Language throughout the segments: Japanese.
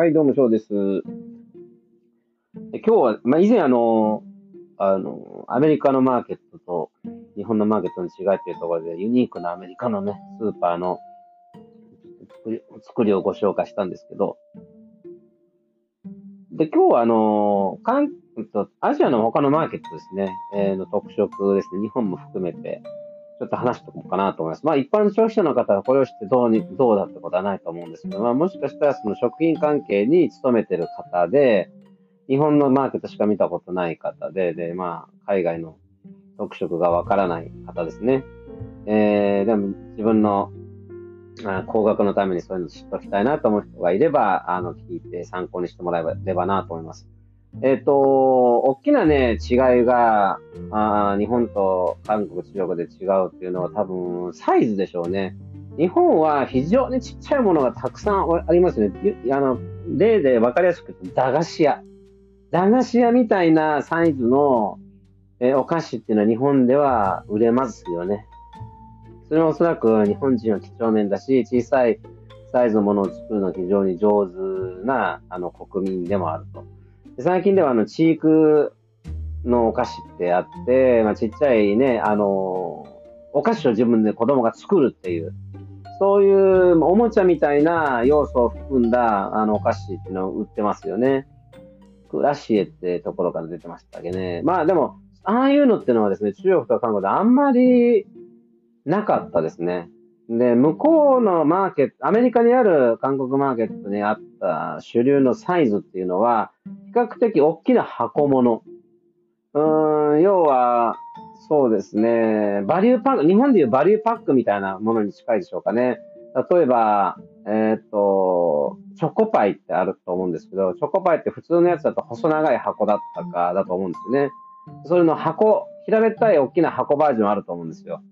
はい、どうも、そうです。今日は、まあ、以前あの、あの、アメリカのマーケットと日本のマーケットの違いというところで、ユニークなアメリカのね、スーパーの作り作りをご紹介したんですけど、で、今日はあの、アジアの他のマーケットですね、えー、の特色ですね、日本も含めて、ちょっと話しておこうかなと思います。まあ一般消費者の方はこれを知ってどうに、どうだってことはないと思うんですけど、まあもしかしたらその食品関係に勤めてる方で、日本のマーケットしか見たことない方で、で、まあ海外の特色がわからない方ですね。えー、でも自分の高額のためにそういうの知っておきたいなと思う人がいれば、あの、聞いて参考にしてもらえればなと思います。えっ、ー、と、大きなね、違いが、あ日本と韓国、中国で違うっていうのは多分、サイズでしょうね。日本は非常にちっちゃいものがたくさんありますね。あの、例で分かりやすく言うと、駄菓子屋。駄菓子屋みたいなサイズの、えお菓子っていうのは日本では売れますよね。それはおそらく日本人は几帳面だし、小さいサイズのものを作るのが非常に上手なあの国民でもあると。最近ではあの、チークのお菓子ってあって、まあ、ちっちゃいね、あの、お菓子を自分で子供が作るっていう、そういうおもちゃみたいな要素を含んだあのお菓子っていうのを売ってますよね。クラシエってところから出てましたっけね。まあでも、ああいうのってのはですね、中国とか韓国であんまりなかったですね。で、向こうのマーケット、アメリカにある韓国マーケットにあった主流のサイズっていうのは、較的大きな箱物。うん、要は、そうですね、バリューパック、日本でいうバリューパックみたいなものに近いでしょうかね。例えば、えっ、ー、と、チョコパイってあると思うんですけど、チョコパイって普通のやつだと細長い箱だったかだと思うんですよね。それの箱、平べったい大きな箱バージョンあると思うんですよ。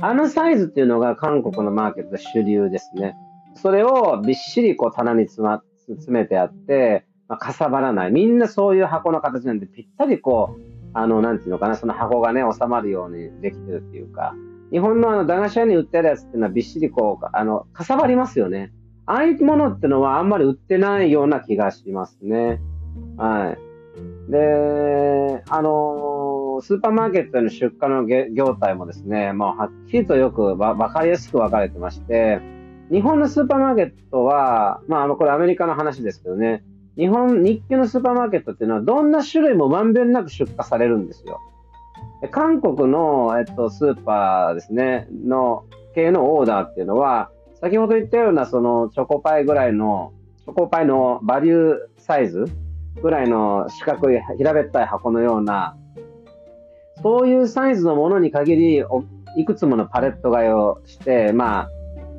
あのサイズっていうのが韓国のマーケットで主流ですね。それをびっしりこう棚に詰ま、詰めてあって、まあ、かさばらない。みんなそういう箱の形なんで、ぴったりこう、あの、なんていうのかな、その箱がね、収まるようにできてるっていうか、日本のあの、駄菓子屋に売ってるやつっていうのはびっしりこう、あの、かさばりますよね。ああいうものってのはあんまり売ってないような気がしますね。はい。で、あのスーパーマーケットへの出荷の業態もですね、まあ、はっきりとよくわかりやすく分かれてまして、日本のスーパーマーケットは、まあ、これアメリカの話ですけどね、日本、日系のスーパーマーケットっていうのは、どんな種類もまんべんなく出荷されるんですよ。韓国の、えっと、スーパーですね、の系のオーダーっていうのは、先ほど言ったような、その、チョコパイぐらいの、チョコパイのバリューサイズぐらいの四角い平べったい箱のようなそういうサイズのものに限り、いくつものパレット買いをして、まあ、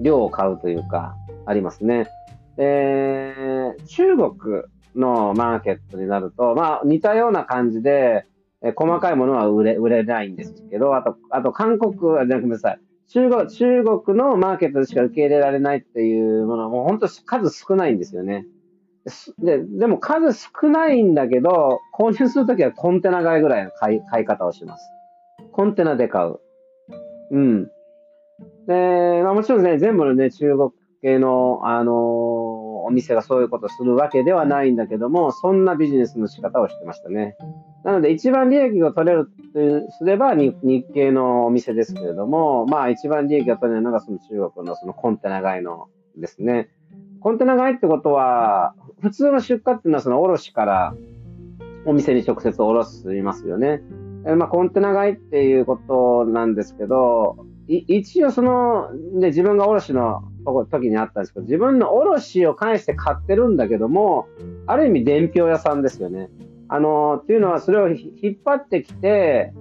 量を買うというか、ありますね。で、中国のマーケットになると、まあ、似たような感じで、え細かいものは売れ、売れないんですけど、あと、あと韓国、じゃごめんなさい。中国、中国のマーケットでしか受け入れられないっていうものはもう本当数少ないんですよね。で、でも数少ないんだけど、購入するときはコンテナ買いぐらいの買い買い方をします。コンテナで買う。うん。で、まあもちろんね、全部のね、中国系の、あのお店がそういうことするわけではないんだけども、そんなビジネスの仕方をしてましたね。なので、一番利益が取れるとすれば日系のお店ですけれども、まあ一番利益が取れるのがその中国のそのコンテナ買いのですね。コンテナ買いってことは、普通の出荷っていうのはその卸からお店に直接卸しますよね。えまあ、コンテナ買いっていうことなんですけど、一応その、で、自分が卸の時にあったんですけど、自分の卸を返して買ってるんだけども、ある意味伝票屋さんですよね。あの、っていうのはそれを引っ張ってきて、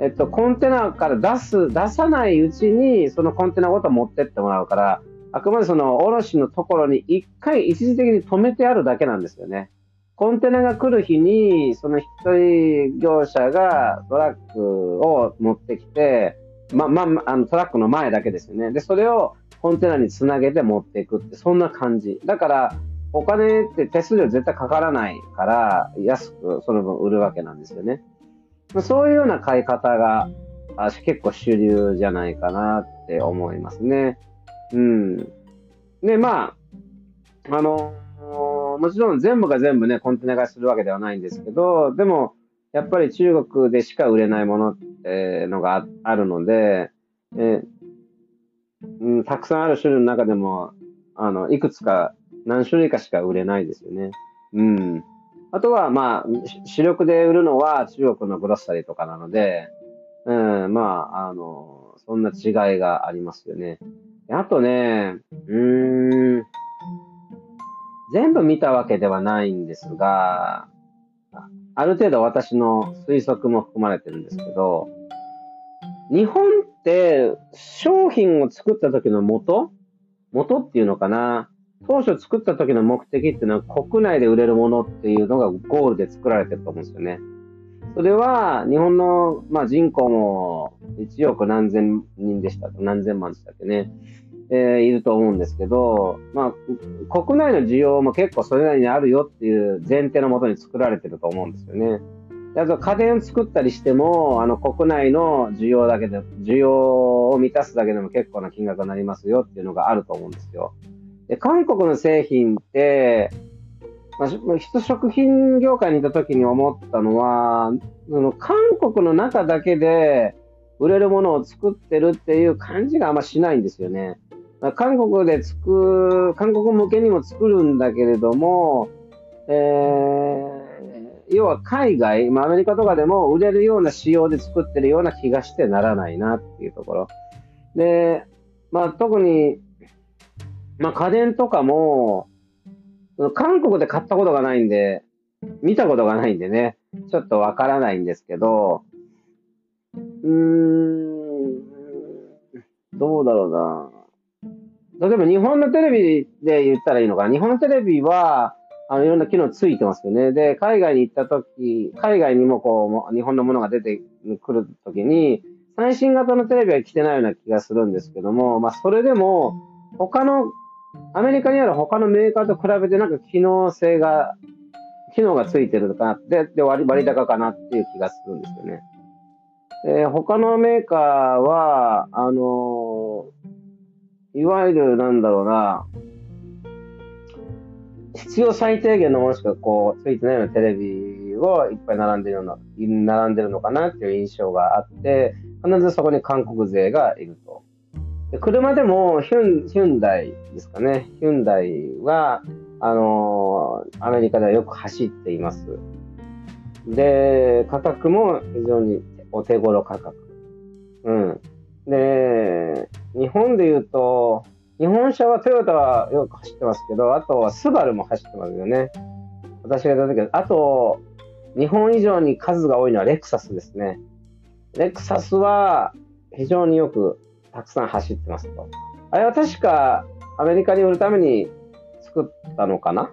えっと、コンテナから出す、出さないうちに、そのコンテナごと持ってってもらうから、あくまでその卸のところに一回一時的に止めてあるだけなんですよね。コンテナが来る日に、その一人業者がトラックを持ってきて、ま、ま、あのトラックの前だけですよね。で、それをコンテナにつなげて持っていくって、そんな感じ。だから、お金って手数料絶対かからないから、安くその分売るわけなんですよね。そういうような買い方が結構主流じゃないかなって思いますね。うん。で、まあ、あのもちろん全部が全部ね、コンテナ化するわけではないんですけど、でも、やっぱり中国でしか売れないものってのがあるので、えうん、たくさんある種類の中でも、あの、いくつか、何種類かしか売れないですよね。うん。あとは、まあ、主力で売るのは中国のグロッサリーとかなので、うん、まあ、あの、そんな違いがありますよね。あとね、うーん、全部見たわけではないんですが、ある程度私の推測も含まれてるんですけど、日本って商品を作った時の元？元っていうのかな？当初作った時の目的っていうのは国内で売れるものっていうのがゴールで作られてると思うんですよね。それは日本の、まあ、人口も1億何千人でした何千万でしたっけね？えー、いると思うんですけど、まあ、国内の需要も結構それなりにあるよっていう前提のもとに作られてると思うんですよね。あと家電作ったりしても、あの国内の需要だけで、需要を満たすだけでも結構な金額になりますよっていうのがあると思うんですよ。で、韓国の製品って、まあ、食品業界にいた時に思ったのは、その韓国の中だけで売れるものを作ってるっていう感じがあんましないんですよね。韓国で作る、韓国向けにも作るんだけれども、えー、要は海外、まあ、アメリカとかでも売れるような仕様で作ってるような気がしてならないなっていうところ。で、まあ特に、まあ家電とかも、韓国で買ったことがないんで、見たことがないんでね、ちょっとわからないんですけど、うーん、どうだろうな。例えば日本のテレビで言ったらいいのかな。日本のテレビは、あの、いろんな機能ついてますよね。で、海外に行った時、海外にもこう、日本のものが出てくる時に、最新型のテレビは来てないような気がするんですけども、まあ、それでも、他の、アメリカにある他のメーカーと比べてなんか機能性が、機能がついてるのかなで、で割高かなっていう気がするんですよね。で、他のメーカーは、あのいわゆるなんだろうな、必要最低限のものしかこう、ついてないようなテレビをいっぱい並んでるような、並んでるのかなっていう印象があって、必ずそこに韓国勢がいると。で車でもヒュン、ヒュンダイですかね。ヒュンダイは、あのー、アメリカではよく走っています。で、価格も非常にお手頃価格。うん。で、日本で言うと、日本車はトヨタはよく走ってますけど、あとはスバルも走ってますよね。私が言った時あと、日本以上に数が多いのはレクサスですね。レクサスは非常によくたくさん走ってますと。あれは確かアメリカに売るために作ったのかな？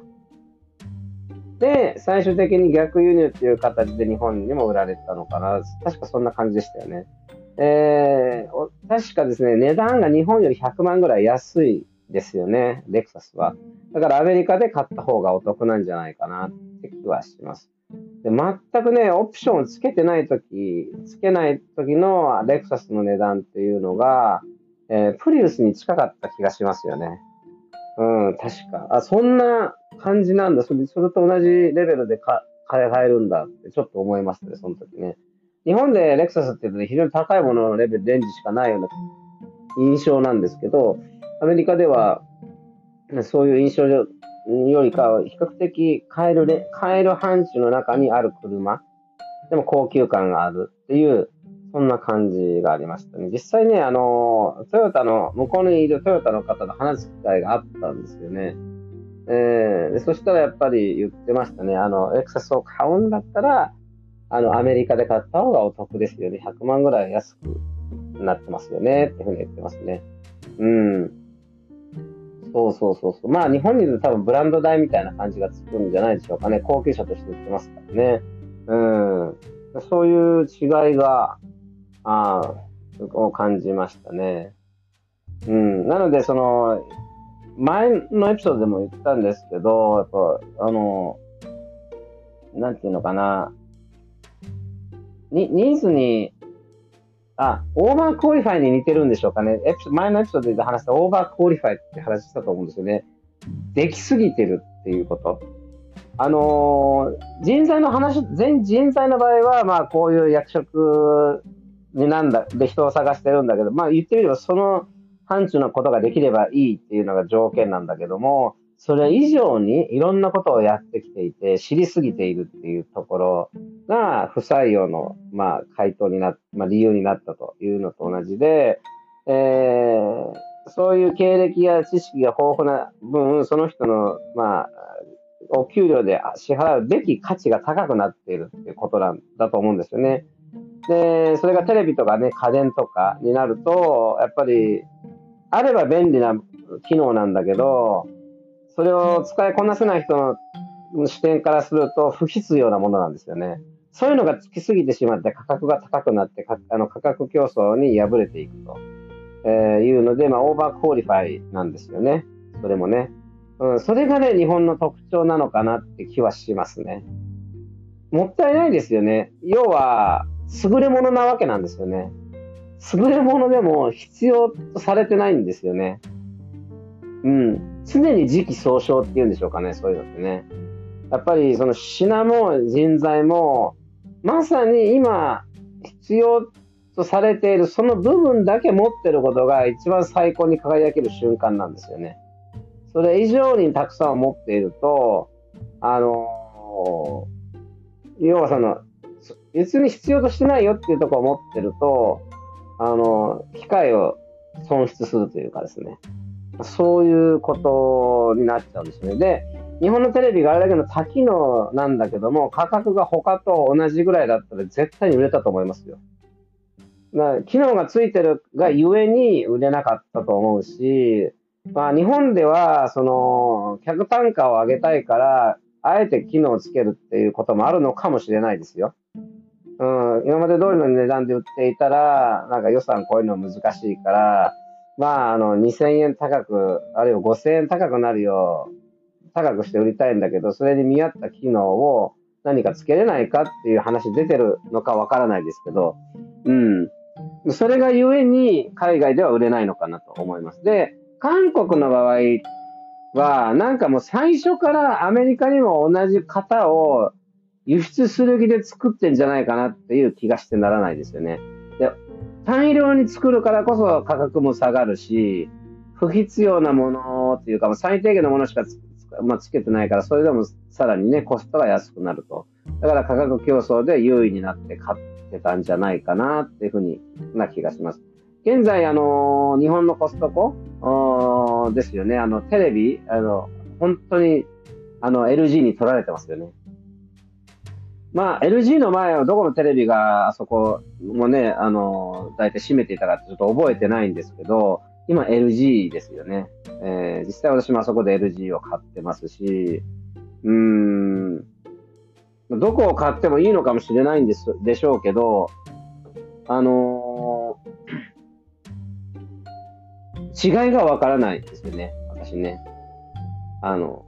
で、最終的に逆輸入っていう形で日本にも売られたのかな確かそんな感じでしたよね。えー、確かですね、値段が日本より100万ぐらい安いですよね、レクサスは。だからアメリカで買った方がお得なんじゃないかなって気はします。で全くね、オプションをつけてないとき、つけないときのレクサスの値段っていうのが、えー、プリウスに近かった気がしますよね。うん、確か。あ、そんな感じなんだ。それそれと同じレベルで買えるんだってちょっと思いましたね、その時ね。日本でレクサスっていうと、非常に高いもののレベル、レンジしかないような印象なんですけど、アメリカでは、そういう印象よりかは、比較的買える、買える範疇の中にある車、でも高級感があるっていう、そんな感じがありましたね。実際ね、あの、トヨタの、向こうにいるトヨタの方と話す機会があったんですよね。えー、そしたらやっぱり言ってましたね。あの、レクサスを買うんだったら、あの、アメリカで買った方がお得ですよね。100万ぐらい安くなってますよね。っていうふうに言ってますね。うん。そうそうそうそう。まあ、日本にいると多分ブランド代みたいな感じがつくんじゃないでしょうかね。高級車として売ってますからね。うん。そういう違いが、ああ、を感じましたね。うん。なので、その、前のエピソードでも言ったんですけど、やっぱ、あの、なんていうのかな、に、ニーズに、あ、 overqualify に似てるんでしょうかね。エピ前のエピソードで話した overqualify って話したと思うんですよね。できすぎてるっていうこと。あのー、人材の話、全人材の場合は、まあ、こういう役職になんだ、で人を探してるんだけど、まあ、言ってみれば、その範疇のことができればいいっていうのが条件なんだけども、それ以上にいろんなことをやってきていて、知りすぎているっていうところが不採用の、まあ、回答になっ、まあ、理由になったというのと同じで、えー、そういう経歴や知識が豊富な分、その人の、まあ、お給料で支払うべき価値が高くなっているっていうことなんだと思うんですよね。で、それがテレビとかね、家電とかになると、やっぱり、あれば便利な機能なんだけど、それを使いこなせない人の視点からすると不必要なものなんですよね。そういうのがつきすぎてしまって価格が高くなってあの価格競争に敗れていくと、え、いうので、まあ、 overqualify なんですよね。それもね。うん、それがね、日本の特徴なのかなって気はしますね。もったいないですよね。要は、優れものなわけなんですよね。優れものでも必要とされてないんですよね。うん。常に時期尚早っていうんでしょうかね、そういうのってね。やっぱりその品も人材も、まさに今必要とされているその部分だけ持ってることが一番最高に輝ける瞬間なんですよね。それ以上にたくさん持っていると、あの要はその、別に必要としてないよっていうところを持ってると、あの、機会を損失するというかですね。そういうことになっちゃうんですね。で、日本のテレビがあれだけの多機能なんだけども、価格が他と同じぐらいだったら絶対に売れたと思いますよ。だ機能がついてるがゆえに売れなかったと思うし、まあ日本では、その、客単価を上げたいから、あえて機能をつけるっていうこともあるのかもしれないですよ。うん、今まで通りの値段で売っていたら、なんか予算超えるのは難しいから、まあ、あの、2000円高く、あるいは5000円高くなるよう、高くして売りたいんだけど、それに見合った機能を何かつけれないかっていう話出てるのかわからないですけど、うん。それがゆえに海外では売れないのかなと思います。で、韓国の場合は、なんかもう最初からアメリカにも同じ型を輸出する気で作ってんじゃないかなっていう気がしてならないですよね。大量に作るからこそ価格も下がるし、不必要なものっていうか、最低限のものしかつ,、まあ、つけてないから、それでもさらにね、コストが安くなると。だから価格競争で優位になって買ってたんじゃないかなっていうふうにな気がします。現在、あのー、日本のコストコ？ですよね。あの、テレビ、あの、本当に、あの、LG に取られてますよね。まあ、LG の前はどこのテレビがあそこもね、あの、大体閉めていたかってちょっと覚えてないんですけど、今 LG ですよね。えー、実際私もあそこで LG を買ってますし、うーん、どこを買ってもいいのかもしれないんですでしょうけど、あのー、違いがわからないですよね、私ね。あの、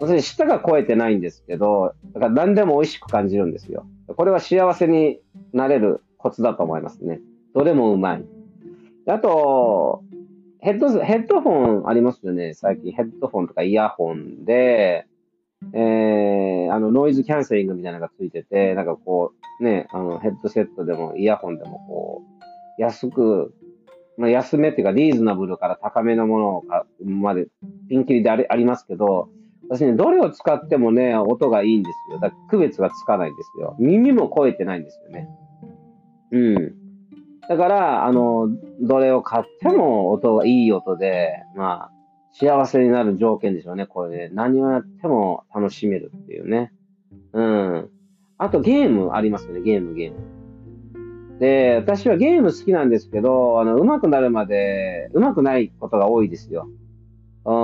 要舌が超えてないんですけど、だから何でも美味しく感じるんですよ。これは幸せになれるコツだと思いますね。どれもうまい。あと、ヘッド、ヘッドホンありますよね。最近ヘッドホンとかイヤホンで、えー、あの、ノイズキャンセリングみたいなのがついてて、なんかこう、ね、あの、ヘッドセットでもイヤホンでもこう、安く、まあ、安めっていうかリーズナブルから高めのものまでピンキリでありありますけど、私ね、どれを使ってもね、音がいいんですよ。だから区別がつかないんですよ。耳も超えてないんですよね。うん。だから、あの、どれを買っても音がいい音で、まあ、幸せになる条件でしょうね、これね。何をやっても楽しめるっていうね。うん。あとゲームありますよね、ゲーム、ゲーム。で、私はゲーム好きなんですけど、あの、上手くなるまで、上手くないことが多いですよ。うん。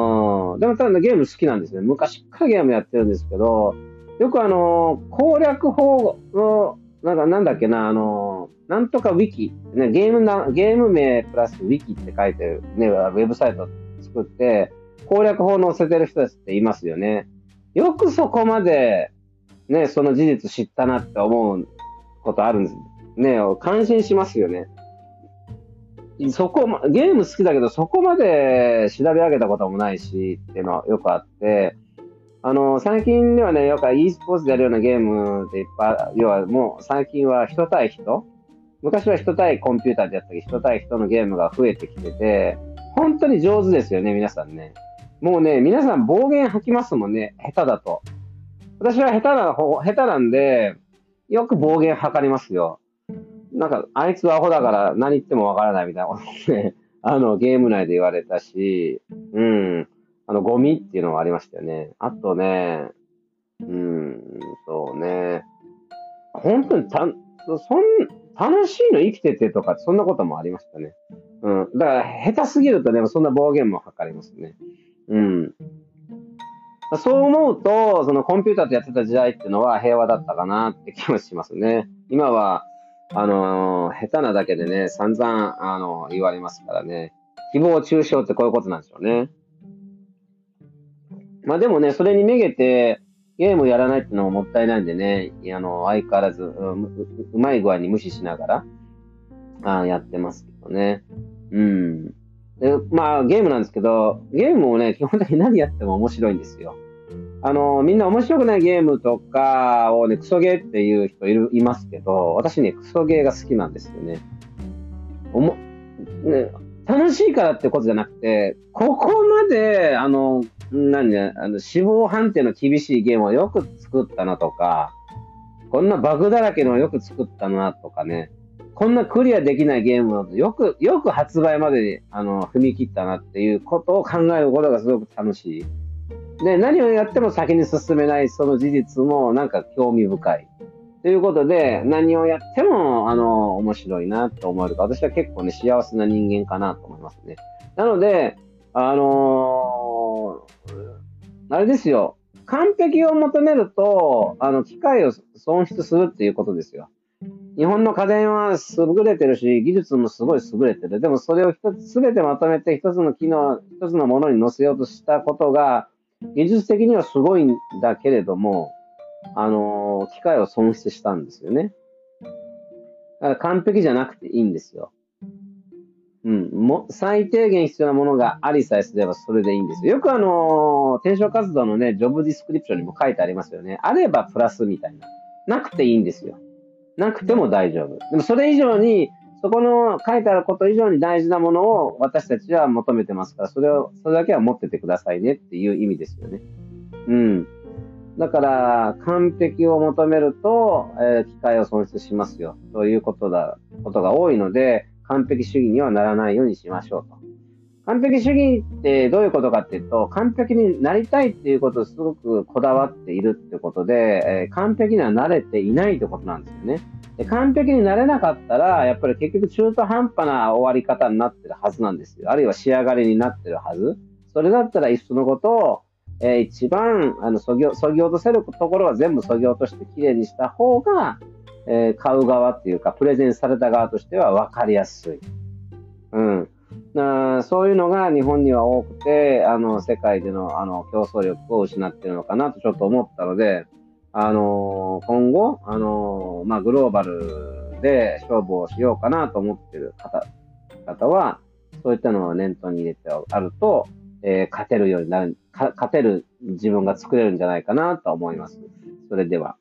でもただゲーム好きなんですね。昔からゲームやってるんですけど、よくあの、攻略法の、なんかなんだっけな、あの、なんとかウィキ、ね、ゲームな、ゲーム名プラスウィキって書いてるね、ウェブサイト作って、攻略法載せてる人たちっていますよね。よくそこまで、ね、その事実知ったなって思うことあるんです。ね、感心しますよね。そこ、ゲーム好きだけど、そこまで調べ上げたこともないし、っていうのはよくあって、あの、最近ではね、よく e スポーツでやるようなゲームでいっぱい、要はもう最近は人対人昔は人対コンピューターでやったり、人対人のゲームが増えてきてて、本当に上手ですよね、皆さんね。もうね、皆さん暴言吐きますもんね、下手だと。私は下手な方、下手なんで、よく暴言吐かれますよ。なんか、あいつはアホだから何言ってもわからないみたいなことね、あの、ゲーム内で言われたし、うん、あの、ゴミっていうのがありましたよね。あとね、うん、そうね、本当にた、そん、楽しいの生きててとか、そんなこともありましたね。うん。だから、下手すぎるとね、そんな暴言も吐かれますね。うん。そう思うと、そのコンピューターとやってた時代っていうのは平和だったかなって気もしますね。今は、あのー、下手なだけでね、散々、あのー、言われますからね。誹謗中傷ってこういうことなんでしょうね。まあでもね、それにめげて、ゲームやらないってのももったいないんでね、あの、相変わらず、ううまい具合に無視しながら、あやってますけどね。うん。で、まあ、ゲームなんですけど、ゲームをね、基本的に何やっても面白いんですよ。あの、みんな面白くないゲームとかをね、クソゲーっていう人いる、いますけど、私ね、クソゲーが好きなんですよね。おも、ね、楽しいからってことじゃなくて、ここまで、あの、何ね、あの、死亡判定の厳しいゲームをよく作ったなとか、こんなバグだらけのよく作ったなとかね、こんなクリアできないゲームをよく、よく発売までにあの踏み切ったなっていうことを考えることがすごく楽しい。で、何をやっても先に進めないその事実もなんか興味深い。ということで、何をやっても、あの、面白いなと思えるか。私は結構ね、幸せな人間かなと思いますね。なので、あのー、あれですよ。完璧を求めると、あの、機械を損失するっていうことですよ。日本の家電は優れてるし、技術もすごい優れてる。でもそれを一つ、すべてまとめて一つの機能、一つのものに載せようとしたことが、技術的にはすごいんだけれども、あのー、機械を損失したんですよね。だから完璧じゃなくていいんですよ。うん。も、最低限必要なものがありさえすればそれでいいんですよ。よくあのー、転職活動のね、ジョブディスクリプションにも書いてありますよね。あればプラスみたいな。なくていいんですよ。なくても大丈夫。でもそれ以上に、そこの書いてあること以上に大事なものを私たちは求めてますから、それを、それだけは持っててくださいねっていう意味ですよね。うん。だから、完璧を求めると、えー、機会を損失しますよ。ということだ、ことが多いので、完璧主義にはならないようにしましょうと。完璧主義ってどういうことかっていうと、完璧になりたいっていうことをすごくこだわっているってことで、えー、完璧にはなれていないってことなんですよね。で完璧になれなかったら、やっぱり結局中途半端な終わり方になってるはずなんですよ。あるいは仕上がりになってるはず。それだったらいっそのことを、えー、一番、あの、そぎ、そぎ落とせるところは全部そぎ落としてきれいにした方が、えー、買う側っていうか、プレゼンされた側としては分かりやすい。そういうのが日本には多くて、あの、世界での、あの、競争力を失ってるのかなとちょっと思ったので、あの今後、あのまあ、グローバルで勝負をしようかなと思ってる方、方は、そういったのを念頭に入れてあると、えー、勝てるようになる、勝てる自分が作れるんじゃないかなと思います。それでは。